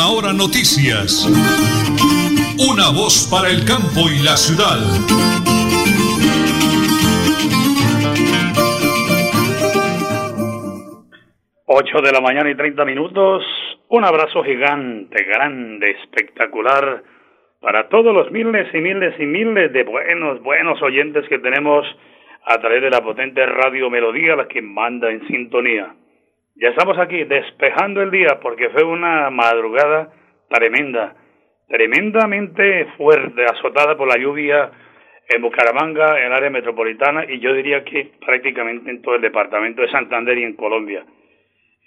Hora Noticias. Una voz para el campo y la ciudad. Ocho de la mañana y treinta minutos. Un abrazo gigante, grande, espectacular para todos los miles y miles y miles de buenos, buenos oyentes que tenemos a través de la potente radio Melodía, la que manda en sintonía. Ya estamos aquí despejando el día porque fue una madrugada tremenda, tremendamente fuerte, azotada por la lluvia en Bucaramanga, en el área metropolitana y yo diría que prácticamente en todo el departamento de Santander y en Colombia.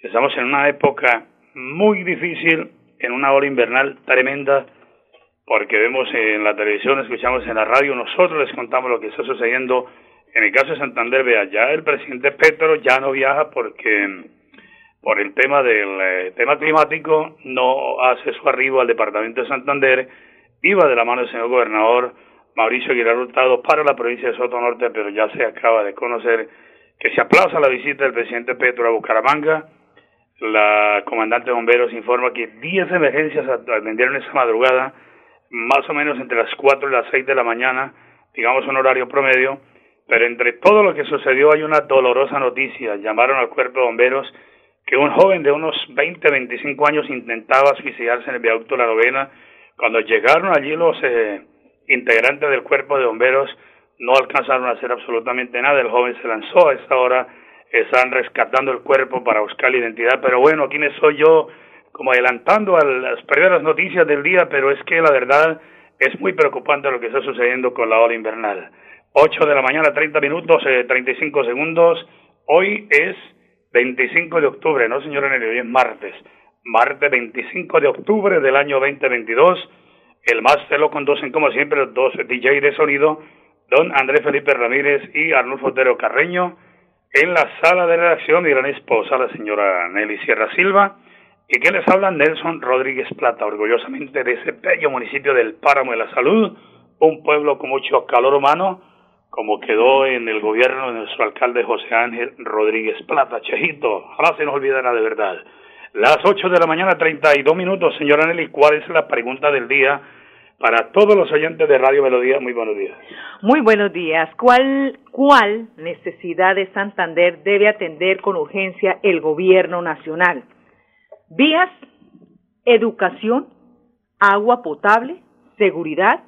Estamos en una época muy difícil, en una hora invernal tremenda, porque vemos en la televisión, escuchamos en la radio, nosotros les contamos lo que está sucediendo. En el caso de Santander, vea, ya el presidente Petro ya no viaja porque por el tema del eh, tema climático, no hace su arribo al departamento de Santander, iba de la mano del señor gobernador Mauricio Aguilar Hurtado para la provincia de Soto Norte, pero ya se acaba de conocer que se aplaza la visita del presidente Petro a Bucaramanga. La comandante de bomberos informa que 10 emergencias atendieron esa madrugada, más o menos entre las 4 y las 6 de la mañana, digamos un horario promedio, pero entre todo lo que sucedió hay una dolorosa noticia. Llamaron al cuerpo de bomberos que un joven de unos 20, 25 años intentaba suicidarse en el viaducto de la novena. Cuando llegaron allí los eh, integrantes del cuerpo de bomberos, no alcanzaron a hacer absolutamente nada. El joven se lanzó a esta hora, están rescatando el cuerpo para buscar la identidad. Pero bueno, ¿quién soy yo? Como adelantando a las primeras noticias del día, pero es que la verdad es muy preocupante lo que está sucediendo con la ola invernal. 8 de la mañana, 30 minutos, eh, 35 segundos. Hoy es 25 de octubre, no señor Enelio, hoy es martes, martes 25 de octubre del año 2022. El máster lo conducen como siempre los dos DJ de sonido, don Andrés Felipe Ramírez y Arnulfo Otero Carreño. En la sala de redacción mi gran esposa, la señora Nelly Sierra Silva. Y que les habla Nelson Rodríguez Plata, orgullosamente de ese bello municipio del Páramo de la Salud, un pueblo con mucho calor humano, como quedó en el gobierno de nuestro alcalde José Ángel Rodríguez Plata. Chejito, jamás se nos olvidará de verdad. Las 8 de la mañana, 32 minutos. Señora Nelly, ¿cuál es la pregunta del día para todos los oyentes de Radio Melodía? Muy buenos días. Muy buenos días. ¿Cuál, ¿Cuál necesidad de Santander debe atender con urgencia el gobierno nacional? Vías, educación, agua potable, seguridad.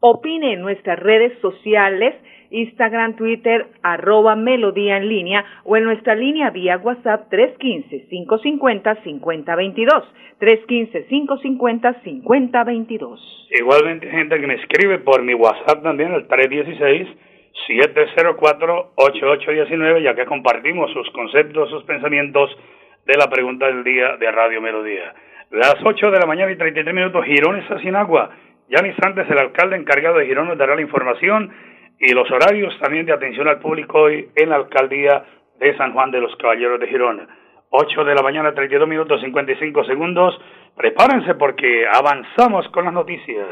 Opine en nuestras redes sociales Instagram, Twitter, arroba Melodía en línea o en nuestra línea vía WhatsApp 315-550-5022. 315-550-5022. Igualmente gente que me escribe por mi WhatsApp también, el 316-704-8819, ya que compartimos sus conceptos, sus pensamientos de la pregunta del día de Radio Melodía. Las 8 de la mañana y 33 minutos, Girón está sin agua. Ya en instantes el alcalde encargado de Girón nos dará la información y los horarios también de atención al público hoy en la alcaldía de San Juan de los Caballeros de Girón. 8 de la mañana, 32 minutos 55 segundos. Prepárense porque avanzamos con las noticias.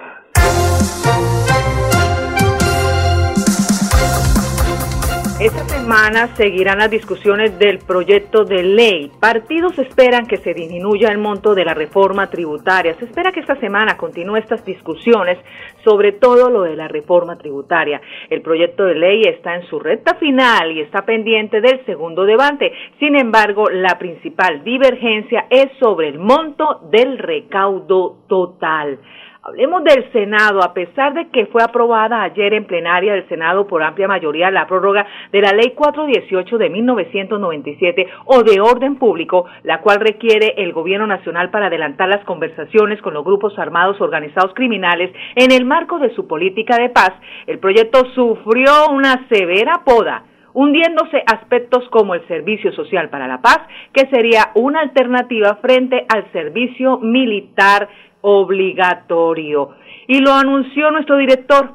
Esta semana seguirán las discusiones del proyecto de ley. Partidos esperan que se disminuya el monto de la reforma tributaria. Se espera que esta semana continúe estas discusiones, sobre todo lo de la reforma tributaria. El proyecto de ley está en su recta final y está pendiente del segundo debate. Sin embargo, la principal divergencia es sobre el monto del recaudo total. Hablemos del Senado. A pesar de que fue aprobada ayer en plenaria del Senado por amplia mayoría la prórroga de la Ley 418 de 1997 o de orden público, la cual requiere el Gobierno Nacional para adelantar las conversaciones con los grupos armados organizados criminales en el marco de su política de paz, el proyecto sufrió una severa poda hundiéndose aspectos como el servicio social para la paz, que sería una alternativa frente al servicio militar obligatorio. Y lo anunció nuestro director.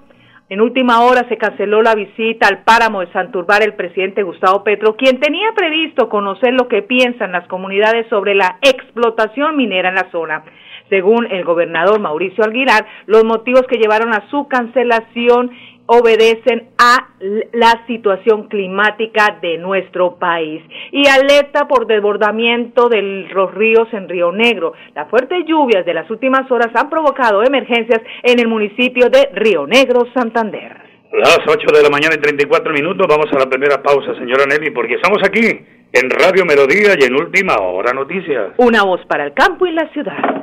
En última hora se canceló la visita al páramo de Santurbar el presidente Gustavo Petro, quien tenía previsto conocer lo que piensan las comunidades sobre la explotación minera en la zona. Según el gobernador Mauricio Aguilar, los motivos que llevaron a su cancelación obedecen a la situación climática de nuestro país y alerta por desbordamiento de los ríos en Río Negro. Las fuertes lluvias de las últimas horas han provocado emergencias en el municipio de Río Negro, Santander. Las 8 de la mañana y 34 minutos, vamos a la primera pausa, señora Nelly, porque estamos aquí en Radio Melodía y en Última Hora Noticias. Una voz para el campo y la ciudad.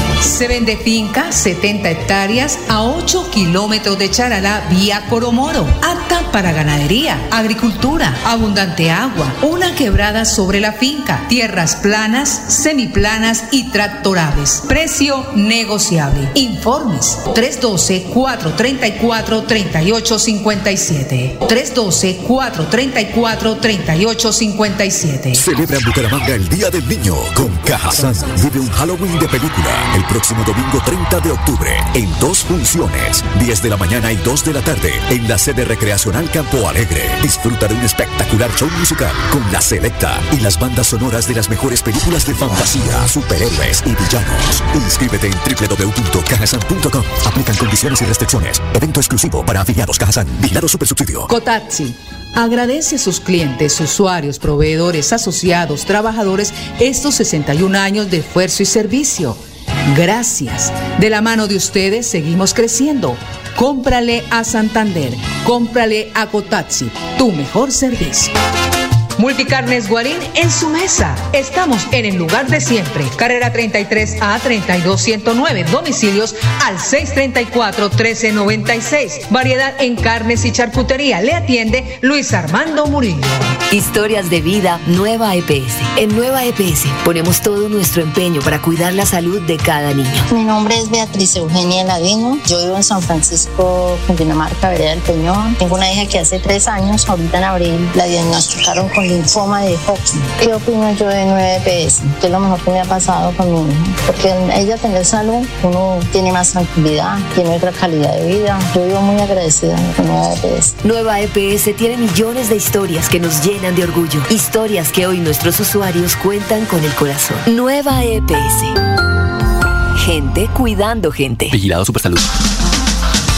Se vende finca 70 hectáreas a 8 kilómetros de Charalá vía Coromoro, apta para ganadería, agricultura, abundante agua, una quebrada sobre la finca, tierras planas, semiplanas y tractorables. Precio negociable. Informes 312-434-3857. 312-434-3857. Celebra en Bucaramanga el Día del Niño con Cajazán. Vive un Halloween de película el próximo domingo 30 de octubre en dos funciones, 10 de la mañana y 2 de la tarde en la sede recreacional Campo Alegre. Disfruta de un espectacular show musical con la selecta y las bandas sonoras de las mejores películas de fantasía, superhéroes y villanos. Inscríbete en www.cajasan.com. Aplican condiciones y restricciones. Evento exclusivo para afiliados Cajasan. Vigilado Supersubsidio. Cotaxi. Agradece a sus clientes, usuarios, proveedores, asociados, trabajadores estos 61 años de esfuerzo y servicio. Gracias. De la mano de ustedes seguimos creciendo. Cómprale a Santander. Cómprale a Cotaxi. Tu mejor servicio. Multicarnes Guarín en su mesa. Estamos en el lugar de siempre. Carrera 33 a 32109. Domicilios al 634 1396. Variedad en carnes y charcutería. Le atiende Luis Armando Murillo. Historias de vida Nueva EPS. En Nueva EPS ponemos todo nuestro empeño para cuidar la salud de cada niño. Mi nombre es Beatriz Eugenia Ladino. Yo vivo en San Francisco, Cundinamarca, Vereda del Peñón. Tengo una hija que hace tres años, ahorita en abril, la diagnosticaron con linfoma de Hodgkin. ¿Qué opino yo de 9PS? ¿Qué es lo mejor que me ha pasado con mi hija? Porque ella tener salud, uno tiene más tranquilidad, tiene otra calidad de vida. Yo vivo muy agradecida con Nueva EPS. Nueva EPS tiene millones de historias que nos llenan de orgullo. Historias que hoy nuestros usuarios cuentan con el corazón. Nueva EPS. Gente cuidando gente. Vigilado Supersalud.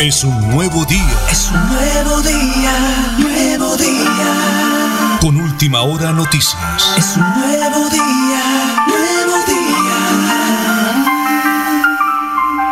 Es un nuevo día. Es un nuevo día, nuevo día. Con última hora noticias. Es un nuevo día, nuevo día.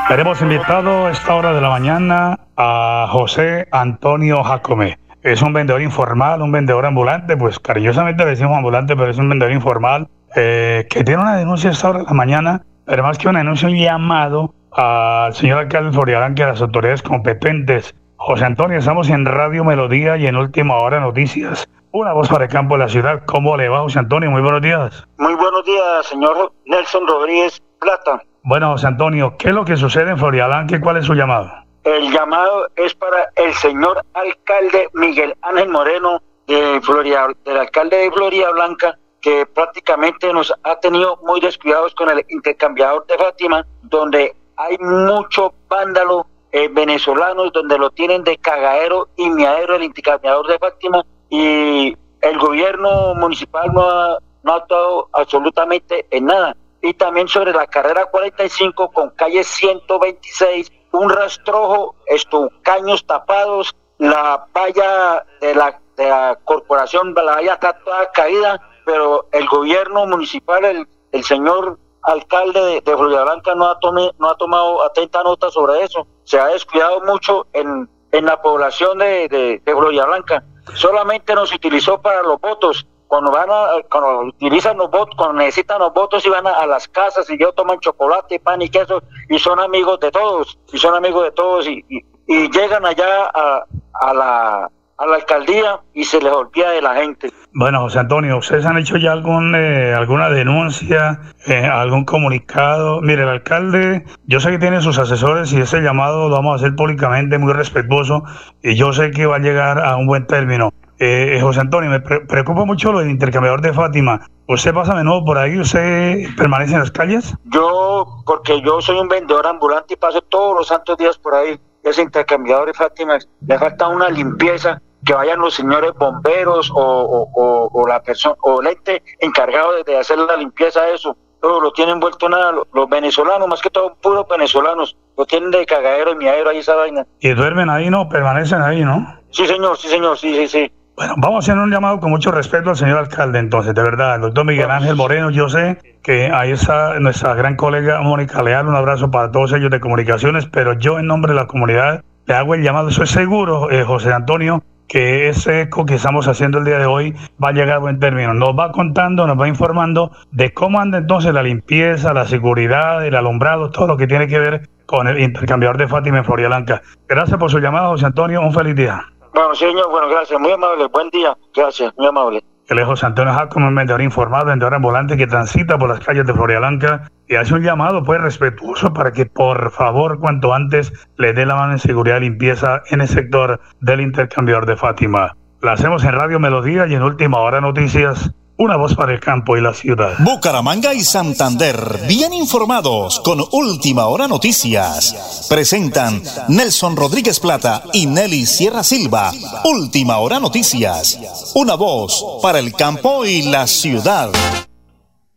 Tenemos invitado a esta hora de la mañana a José Antonio Jacome. Es un vendedor informal, un vendedor ambulante, pues cariñosamente le decimos ambulante, pero es un vendedor informal eh, que tiene una denuncia a esta hora de la mañana, pero más que una denuncia, un llamado al señor alcalde Florialán a las autoridades competentes. José Antonio, estamos en Radio Melodía y en Última Hora Noticias. Una voz para el campo de la ciudad. ¿Cómo le va, José Antonio? Muy buenos días. Muy buenos días, señor Nelson Rodríguez Plata. Bueno, José Antonio, ¿qué es lo que sucede en Florialanque? ¿Cuál es su llamado? El llamado es para el señor alcalde Miguel Ángel Moreno de Floria, del alcalde de Floria Blanca, que prácticamente nos ha tenido muy descuidados con el intercambiador de Fátima, donde hay muchos vándalos eh, venezolanos donde lo tienen de cagadero y miadero el intercambiador de Fátima y el gobierno municipal no ha, no ha actuado absolutamente en nada. Y también sobre la carrera 45 con calle 126 un rastrojo, estos caños tapados, la valla de la, de la corporación, la valla está toda caída, pero el gobierno municipal, el, el señor alcalde de, de Florida Blanca no ha, tome, no ha tomado atenta nota sobre eso. Se ha descuidado mucho en, en la población de, de, de Florida Blanca. Solamente nos utilizó para los votos. Cuando van a, cuando utilizan los votos, cuando necesitan los votos y van a, las casas y yo toman chocolate, pan y queso y son amigos de todos, y son amigos de todos y, y, y llegan allá a, a la a la alcaldía y se les olvida de la gente. Bueno, José Antonio, ¿ustedes han hecho ya algún, eh, alguna denuncia, eh, algún comunicado? Mire, el alcalde, yo sé que tiene sus asesores y ese llamado lo vamos a hacer públicamente, muy respetuoso, y yo sé que va a llegar a un buen término. Eh, eh José Antonio, me pre preocupa mucho lo del intercambiador de Fátima. ¿Usted pasa de nuevo por ahí? ¿Usted permanece en las calles? Yo, porque yo soy un vendedor ambulante y paso todos los santos días por ahí. Ese intercambiador de Fátima, le falta una limpieza que vayan los señores bomberos o, o, o, o la persona o el ente encargado de, de, hacer la limpieza de eso. Todo lo tienen vuelto nada, los, los, venezolanos, más que todo puros venezolanos, lo tienen de cagadero y miadero ahí esa vaina. ¿Y duermen ahí, no? ¿Permanecen ahí, no? Sí, señor, sí, señor, sí, sí, sí. Bueno, vamos a hacer un llamado con mucho respeto al señor alcalde, entonces, de verdad, el doctor Miguel Ángel Moreno, yo sé que ahí está nuestra gran colega Mónica Leal, un abrazo para todos ellos de comunicaciones, pero yo en nombre de la comunidad le hago el llamado, eso es seguro, eh, José Antonio, que ese eco que estamos haciendo el día de hoy va a llegar a buen término. Nos va contando, nos va informando de cómo anda entonces la limpieza, la seguridad, el alumbrado, todo lo que tiene que ver con el intercambiador de Fátima en Florida Gracias por su llamada, José Antonio. Un feliz día. Bueno, señor, bueno, gracias. Muy amable. Buen día. Gracias, muy amable. Es José Antonio Jacob, un vendedor informado, vendedor ambulante que transita por las calles de Florida Blanca y hace un llamado pues respetuoso para que por favor cuanto antes le dé la mano en seguridad y limpieza en el sector del intercambiador de Fátima. La hacemos en Radio Melodía y en Última Hora Noticias. Una voz para el campo y la ciudad. Bucaramanga y Santander, bien informados con Última Hora Noticias. Presentan Nelson Rodríguez Plata y Nelly Sierra Silva. Última Hora Noticias. Una voz para el campo y la ciudad.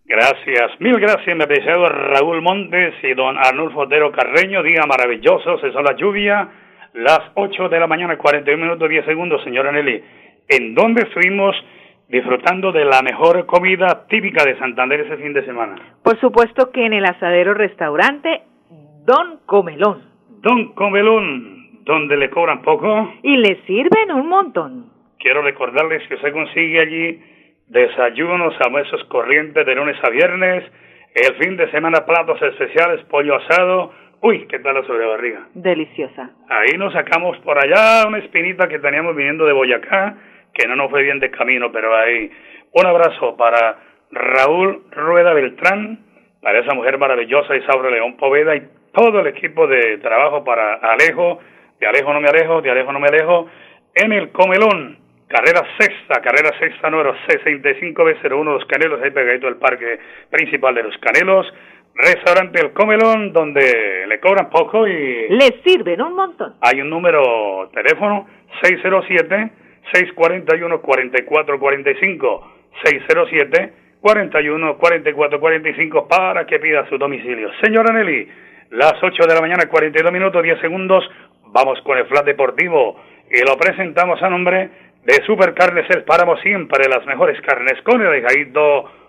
Gracias, mil gracias, mi apreciado Raúl Montes y don Arnulfo Otero Carreño. Día maravilloso, cesó la lluvia. Las 8 de la mañana, 41 minutos 10 segundos, señora Nelly. ¿En dónde estuvimos? Disfrutando de la mejor comida típica de Santander ese fin de semana. Por supuesto que en el asadero restaurante Don Comelón. Don Comelón, donde le cobran poco. Y le sirven un montón. Quiero recordarles que se consigue allí desayunos, almuerzos corrientes de lunes a viernes, el fin de semana platos especiales, pollo asado. Uy, qué tal la sobrebarriga. Deliciosa. Ahí nos sacamos por allá una espinita que teníamos viniendo de Boyacá que no nos fue bien de camino, pero ahí un abrazo para Raúl Rueda Beltrán, para esa mujer maravillosa Isaura León Poveda y todo el equipo de trabajo para Alejo, de Alejo no me alejo, de Alejo no me alejo, en el Comelón, carrera sexta, carrera sexta número 65B01 Los Canelos, ahí pegadito del parque principal de Los Canelos, restaurante El Comelón, donde le cobran poco y... Le sirven un montón. Hay un número teléfono 607 641-4445, 607-41-4445 para que pida su domicilio. Señora Nelly, las 8 de la mañana, 42 minutos, 10 segundos, vamos con el flat deportivo y lo presentamos a nombre de Supercarnes El Páramo, siempre las mejores carnes, con el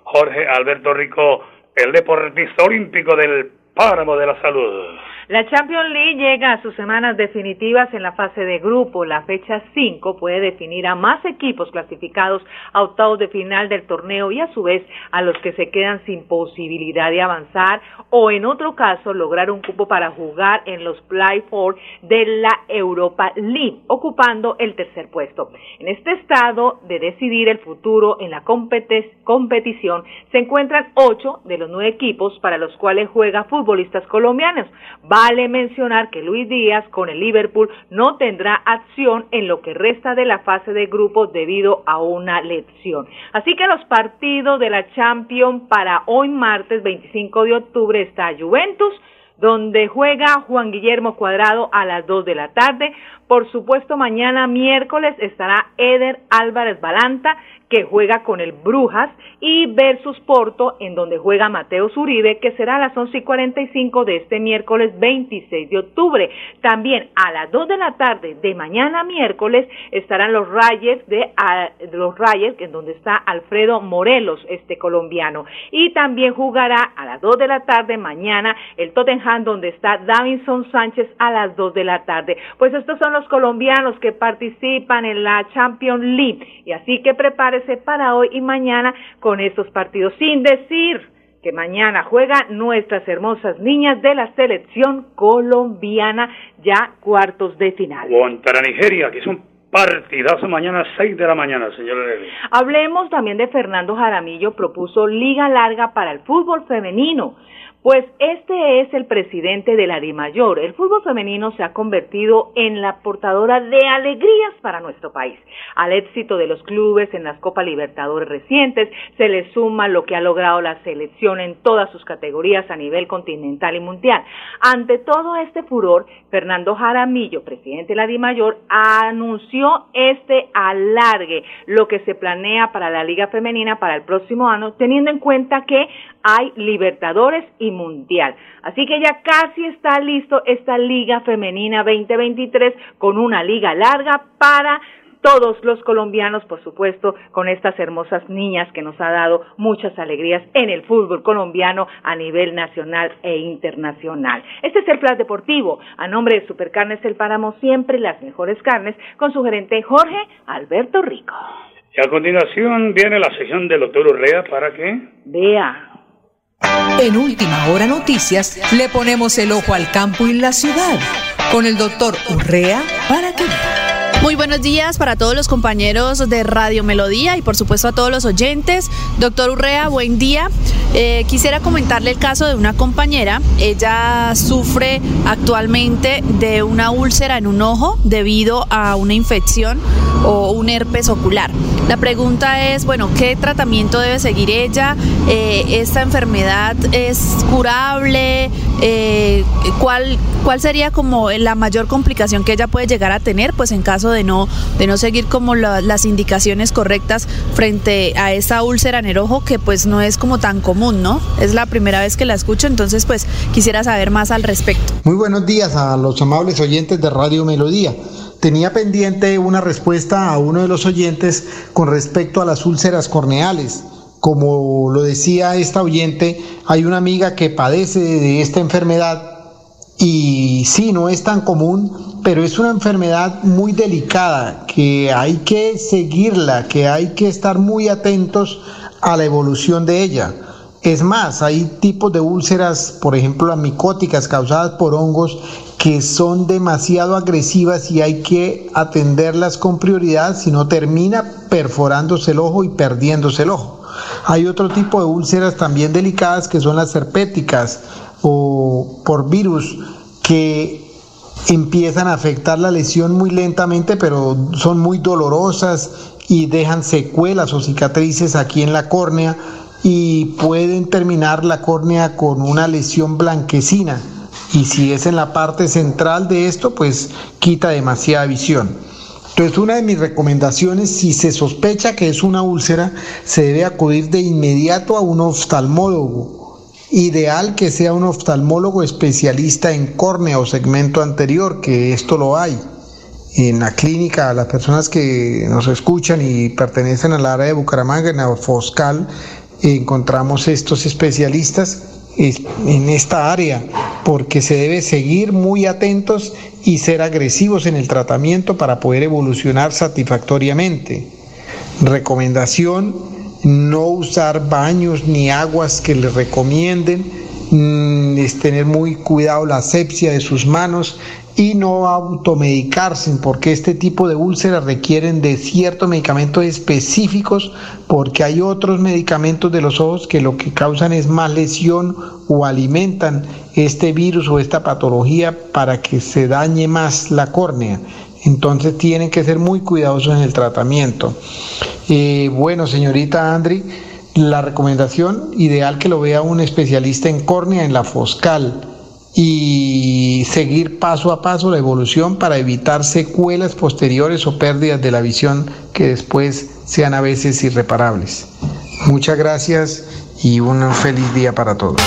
Jorge Alberto Rico, el deportista olímpico del Páramo de la Salud. La Champions League llega a sus semanas definitivas en la fase de grupo. La fecha 5 puede definir a más equipos clasificados a octavos de final del torneo y a su vez a los que se quedan sin posibilidad de avanzar o en otro caso lograr un cupo para jugar en los Play Four de la Europa League, ocupando el tercer puesto. En este estado de decidir el futuro en la competición se encuentran ocho de los nueve equipos para los cuales juega futbolistas colombianos. Vale mencionar que Luis Díaz con el Liverpool no tendrá acción en lo que resta de la fase de grupos debido a una lesión. Así que los partidos de la Champions para hoy martes 25 de octubre está Juventus donde juega Juan Guillermo Cuadrado a las 2 de la tarde. Por supuesto, mañana miércoles estará Eder Álvarez Balanta, que juega con el Brujas, y versus Porto, en donde juega Mateo Zuribe, que será a las 11 y 45 de este miércoles 26 de octubre. También a las 2 de la tarde de mañana miércoles estarán los Rayes de, los Rayes, en donde está Alfredo Morelos, este colombiano. Y también jugará a las 2 de la tarde mañana el Tottenham, donde está Davinson Sánchez a las 2 de la tarde. Pues estos son los colombianos que participan en la Champions League. Y así que prepárese para hoy y mañana con estos partidos, sin decir que mañana juegan nuestras hermosas niñas de la selección colombiana ya cuartos de final. Contra Nigeria, que es un partidazo mañana 6 de la mañana, señor Hablemos también de Fernando Jaramillo, propuso liga larga para el fútbol femenino. Pues este es el presidente de la DIMAYOR. El fútbol femenino se ha convertido en la portadora de alegrías para nuestro país. Al éxito de los clubes en las Copa Libertadores recientes se le suma lo que ha logrado la selección en todas sus categorías a nivel continental y mundial. Ante todo este furor, Fernando Jaramillo, presidente de la DIMAYOR, anunció este alargue, lo que se planea para la Liga Femenina para el próximo año, teniendo en cuenta que hay Libertadores y Mundial. Así que ya casi está listo esta Liga Femenina 2023 con una liga larga para todos los colombianos, por supuesto, con estas hermosas niñas que nos ha dado muchas alegrías en el fútbol colombiano a nivel nacional e internacional. Este es el Plan Deportivo. A nombre de Supercarnes El Páramo, siempre las mejores carnes, con su gerente Jorge Alberto Rico. Y a continuación viene la sesión del doctor Urrea para que vea en Última Hora Noticias le ponemos el ojo al campo y la ciudad con el doctor Urrea para que muy buenos días para todos los compañeros de Radio Melodía y por supuesto a todos los oyentes. Doctor Urrea, buen día. Eh, quisiera comentarle el caso de una compañera. Ella sufre actualmente de una úlcera en un ojo debido a una infección o un herpes ocular. La pregunta es, bueno, ¿qué tratamiento debe seguir ella? Eh, ¿Esta enfermedad es curable? Eh, ¿cuál, ¿Cuál sería como la mayor complicación que ella puede llegar a tener? Pues en caso de no, de no seguir como las indicaciones correctas frente a esa úlcera en el ojo que pues no es como tan común, ¿no? Es la primera vez que la escucho, entonces pues quisiera saber más al respecto. Muy buenos días a los amables oyentes de Radio Melodía. Tenía pendiente una respuesta a uno de los oyentes con respecto a las úlceras corneales. Como lo decía esta oyente, hay una amiga que padece de esta enfermedad y sí, no es tan común, pero es una enfermedad muy delicada, que hay que seguirla, que hay que estar muy atentos a la evolución de ella. Es más, hay tipos de úlceras, por ejemplo las micóticas causadas por hongos, que son demasiado agresivas y hay que atenderlas con prioridad, si no termina perforándose el ojo y perdiéndose el ojo. Hay otro tipo de úlceras también delicadas que son las herpéticas o por virus que empiezan a afectar la lesión muy lentamente, pero son muy dolorosas y dejan secuelas o cicatrices aquí en la córnea y pueden terminar la córnea con una lesión blanquecina. Y si es en la parte central de esto, pues quita demasiada visión. Entonces, una de mis recomendaciones, si se sospecha que es una úlcera, se debe acudir de inmediato a un oftalmólogo Ideal que sea un oftalmólogo especialista en córnea o segmento anterior, que esto lo hay. En la clínica, las personas que nos escuchan y pertenecen al área de Bucaramanga, en la Foscal, encontramos estos especialistas en esta área, porque se debe seguir muy atentos y ser agresivos en el tratamiento para poder evolucionar satisfactoriamente. Recomendación no usar baños ni aguas que le recomienden, mm, es tener muy cuidado la asepsia de sus manos y no automedicarse, porque este tipo de úlceras requieren de ciertos medicamentos específicos, porque hay otros medicamentos de los ojos que lo que causan es más lesión o alimentan este virus o esta patología para que se dañe más la córnea. Entonces tienen que ser muy cuidadosos en el tratamiento. Eh, bueno, señorita Andri, la recomendación ideal que lo vea un especialista en córnea en la Foscal. Y seguir paso a paso la evolución para evitar secuelas posteriores o pérdidas de la visión que después sean a veces irreparables. Muchas gracias y un feliz día para todos.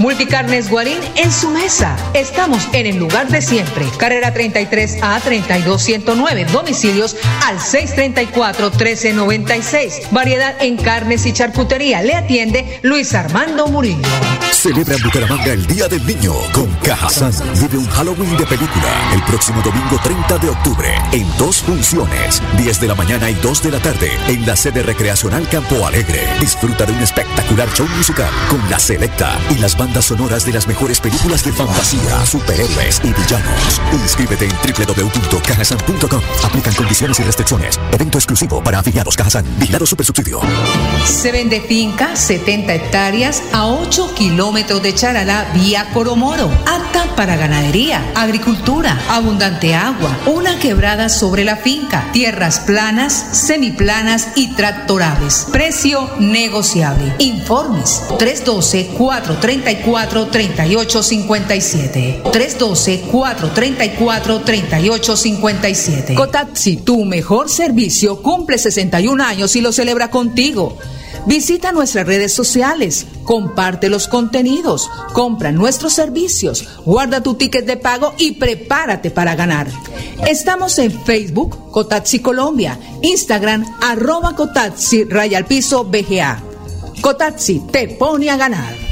Multicarnes Guarín en su mesa. Estamos en el lugar de siempre. Carrera 33 a 32109. Domicilios al 634-1396. Variedad en carnes y charcutería. Le atiende Luis Armando Murillo. Celebra en Bucaramanga el Día del Niño con Cajazán. Vive un Halloween de película el próximo domingo 30 de octubre en dos funciones, 10 de la mañana y 2 de la tarde en la sede recreacional Campo Alegre. Disfruta de un espectacular show musical con la selecta y las bandas sonoras de las mejores películas de fantasía, superhéroes y villanos. Inscríbete en www.cajasan.com. Aplican condiciones y restricciones. Evento exclusivo para afiliados Cajasan. Vigilado Super Subsidio. Se vende finca 70 hectáreas a 8 kilómetros de Charalá vía Coromoro. Apta para ganadería, agricultura, abundante agua, una quebrada sobre la finca, tierras planas, semiplanas y tractorables. Precio negociable. Informes 312 434 434-3857. 312-434-3857. Cotaxi, tu mejor servicio, cumple 61 años y lo celebra contigo. Visita nuestras redes sociales, comparte los contenidos, compra nuestros servicios, guarda tu ticket de pago y prepárate para ganar. Estamos en Facebook, Cotaxi Colombia, Instagram, arroba Cotaxi, raya piso, BGA. Cotaxi te pone a ganar.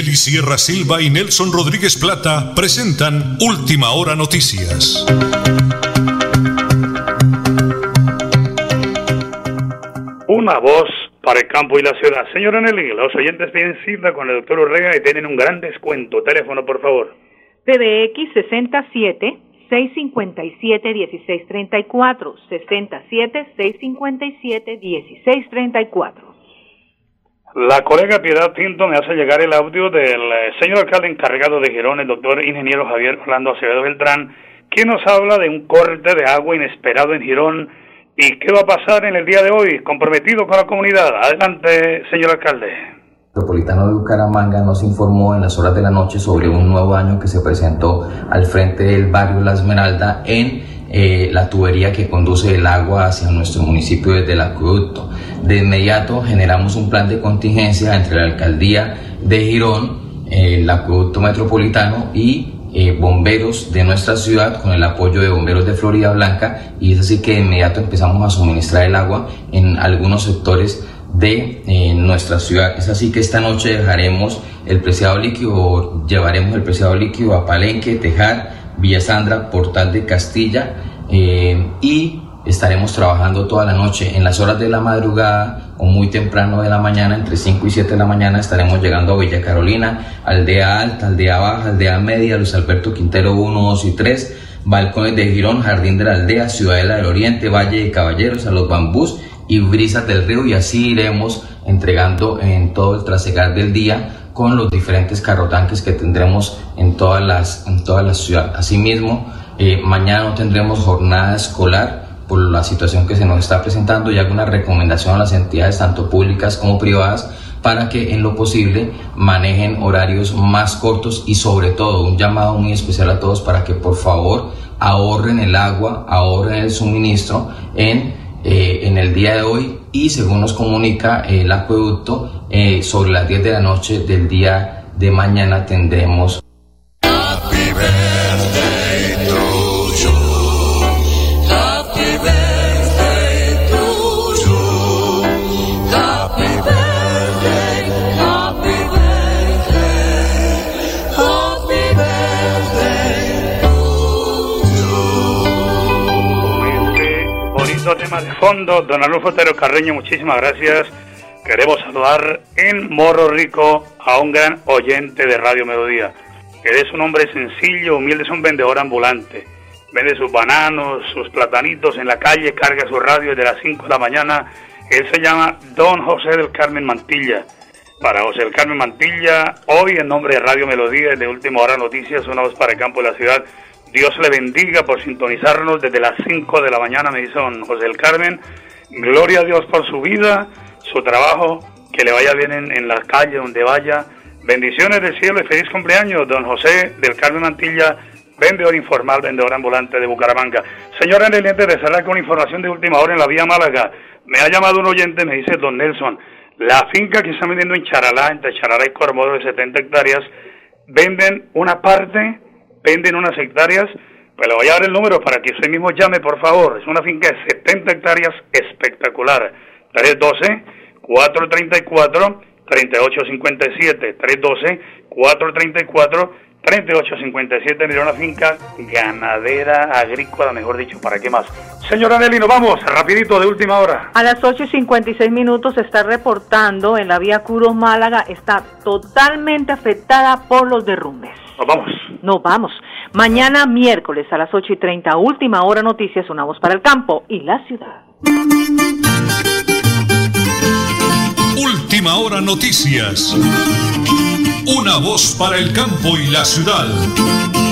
Nelly Sierra Silva y Nelson Rodríguez Plata presentan Última Hora Noticias. Una voz para el campo y la ciudad. Señora Nelly, los oyentes piden cita con el doctor Urrega y tienen un gran descuento. Teléfono, por favor. PBX 67 657 1634 67 657 1634 la colega Piedad Tinto me hace llegar el audio del eh, señor alcalde encargado de Girón, el doctor ingeniero Javier Orlando Acevedo Beltrán, quien nos habla de un corte de agua inesperado en Girón y qué va a pasar en el día de hoy, comprometido con la comunidad. Adelante, señor alcalde. El Metropolitano de Bucaramanga nos informó en las horas de la noche sobre un nuevo año que se presentó al frente del barrio La Esmeralda en eh, la tubería que conduce el agua hacia nuestro municipio desde el acueducto. De inmediato generamos un plan de contingencia entre la alcaldía de Girón, el acueducto metropolitano y eh, bomberos de nuestra ciudad con el apoyo de bomberos de Florida Blanca y es así que de inmediato empezamos a suministrar el agua en algunos sectores de eh, nuestra ciudad. Es así que esta noche dejaremos el preciado líquido, llevaremos el preciado líquido a Palenque, Tejar, Villa Sandra, Portal de Castilla, eh, y estaremos trabajando toda la noche. En las horas de la madrugada o muy temprano de la mañana, entre 5 y 7 de la mañana, estaremos llegando a Villa Carolina, Aldea Alta, Aldea Baja, Aldea Media, Luis Alberto Quintero 1, 2 y 3, Balcones de Girón, Jardín de la Aldea, Ciudadela del Oriente, Valle de Caballeros, a los Bambús y Brisas del Río y así iremos entregando en todo el trasegar del día con los diferentes carrotanques que tendremos en todas las, en todas las ciudades. Asimismo, eh, mañana no tendremos jornada escolar por la situación que se nos está presentando y hago una recomendación a las entidades tanto públicas como privadas para que en lo posible manejen horarios más cortos y sobre todo un llamado muy especial a todos para que por favor ahorren el agua, ahorren el suministro en, eh, en el día de hoy y según nos comunica el acueducto, eh, sobre las 10 de la noche del día de mañana tendremos de fondo, don Arnulfo Otero Carreño, muchísimas gracias. Queremos saludar en Morro Rico a un gran oyente de Radio Melodía. Él es un hombre sencillo, humilde, es un vendedor ambulante. Vende sus bananos, sus platanitos en la calle, carga su radio desde las 5 de la mañana. Él se llama Don José del Carmen Mantilla. Para José del Carmen Mantilla, hoy en nombre de Radio Melodía de Última Hora Noticias, una voz para el campo de la ciudad, Dios le bendiga por sintonizarnos desde las 5 de la mañana, me dice don José del Carmen. Gloria a Dios por su vida, su trabajo, que le vaya bien en, la calle, donde vaya. Bendiciones del cielo y feliz cumpleaños, don José del Carmen Mantilla, vendedor informal, vendedor ambulante de Bucaramanga. Señora Nelente, de con información de última hora en la vía Málaga. Me ha llamado un oyente, me dice don Nelson, la finca que están vendiendo en Charalá, entre Charalá y Cormodo de 70 hectáreas, venden una parte venden unas hectáreas, pues le voy a dar el número para que usted mismo llame, por favor. Es una finca de 70 hectáreas espectacular. 312 434 3857 312 434 3857 mira una finca ganadera agrícola, mejor dicho, ¿para qué más? Señora Nelly, nos vamos, rapidito de última hora. A las 8 y 56 minutos se está reportando en la vía Curo Málaga, está totalmente afectada por los derrumbes. Nos vamos. Nos vamos. Mañana miércoles a las 8 y 30, última hora noticias, una voz para el campo y la ciudad. Última hora noticias. Una voz para el campo y la ciudad.